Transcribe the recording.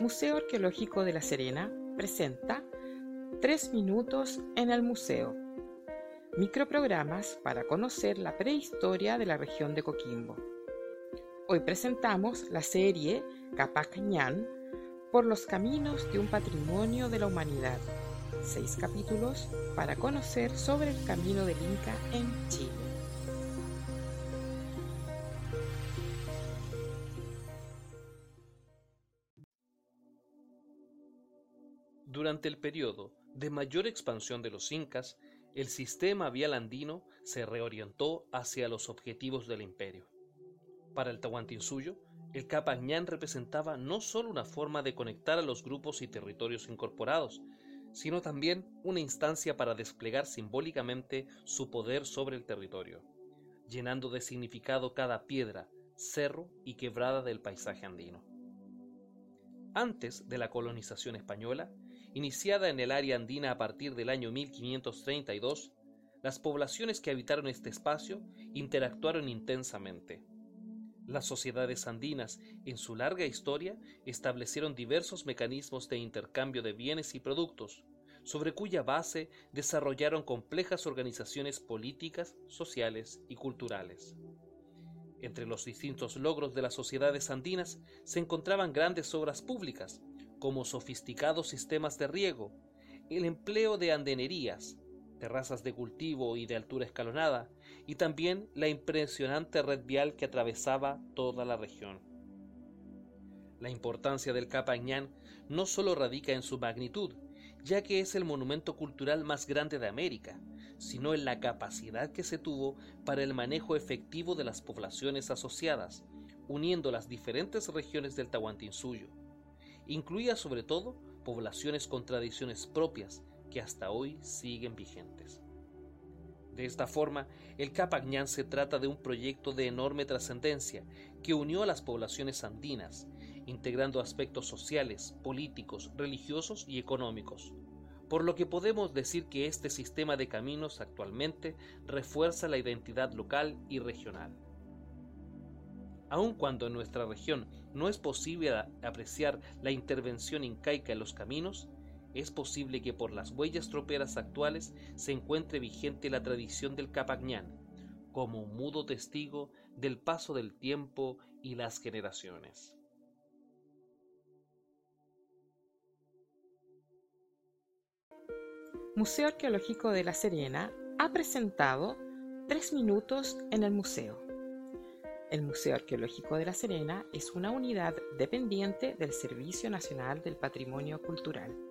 Museo Arqueológico de La Serena presenta Tres minutos en el museo. Microprogramas para conocer la prehistoria de la región de Coquimbo. Hoy presentamos la serie Capac por los caminos de un patrimonio de la humanidad. Seis capítulos para conocer sobre el camino del Inca en Chile. Durante el periodo de mayor expansión de los incas, el sistema vial andino se reorientó hacia los objetivos del imperio. Para el Tahuantinsuyo, el Capañán representaba no solo una forma de conectar a los grupos y territorios incorporados, sino también una instancia para desplegar simbólicamente su poder sobre el territorio, llenando de significado cada piedra, cerro y quebrada del paisaje andino. Antes de la colonización española, Iniciada en el área andina a partir del año 1532, las poblaciones que habitaron este espacio interactuaron intensamente. Las sociedades andinas, en su larga historia, establecieron diversos mecanismos de intercambio de bienes y productos, sobre cuya base desarrollaron complejas organizaciones políticas, sociales y culturales. Entre los distintos logros de las sociedades andinas se encontraban grandes obras públicas, como sofisticados sistemas de riego, el empleo de andenerías, terrazas de cultivo y de altura escalonada, y también la impresionante red vial que atravesaba toda la región. La importancia del Capañán no solo radica en su magnitud, ya que es el monumento cultural más grande de América, sino en la capacidad que se tuvo para el manejo efectivo de las poblaciones asociadas, uniendo las diferentes regiones del Tahuantinsuyo incluía sobre todo poblaciones con tradiciones propias que hasta hoy siguen vigentes. De esta forma, el Capañán se trata de un proyecto de enorme trascendencia que unió a las poblaciones andinas, integrando aspectos sociales, políticos, religiosos y económicos, por lo que podemos decir que este sistema de caminos actualmente refuerza la identidad local y regional. Aun cuando en nuestra región no es posible apreciar la intervención incaica en los caminos, es posible que por las huellas troperas actuales se encuentre vigente la tradición del Capañán, como un mudo testigo del paso del tiempo y las generaciones. Museo Arqueológico de La Serena ha presentado Tres Minutos en el Museo. El Museo Arqueológico de La Serena es una unidad dependiente del Servicio Nacional del Patrimonio Cultural.